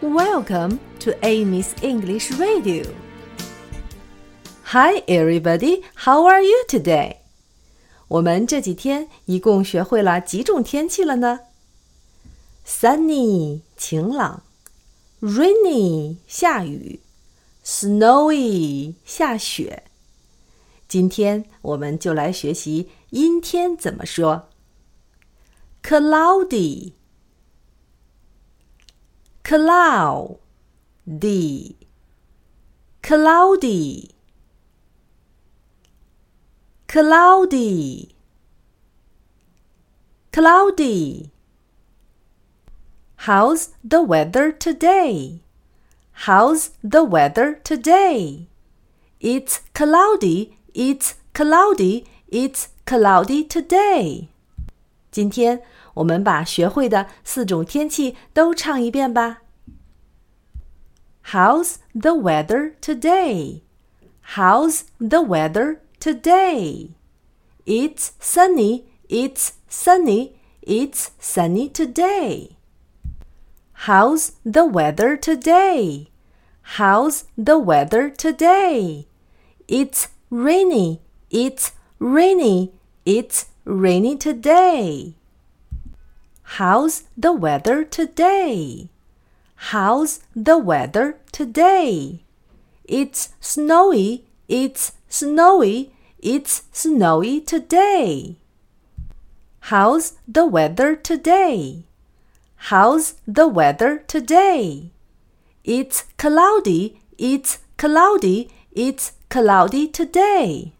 Welcome to Amy's English Radio. Hi, everybody. How are you today? 我们这几天一共学会了几种天气了呢？Sunny 晴朗，Rainy 下雨，Snowy 下雪。今天我们就来学习阴天怎么说。Cloudy, cloudy, cloudy, cloudy, cloudy. How's the weather today? How's the weather today? It's cloudy it's cloudy. It's cloudy today. 今天我们把学会的四种天气都唱一遍吧。 How's the weather today? How's the weather today? It's sunny. It's sunny. It's sunny today. How's the weather today? How's the weather today? It's rainy. It's rainy. It's rainy today. How's the weather today? How's the weather today? It's snowy. It's snowy. It's snowy today. How's the weather today? How's the weather today? It's cloudy. It's cloudy. It's cloudy today.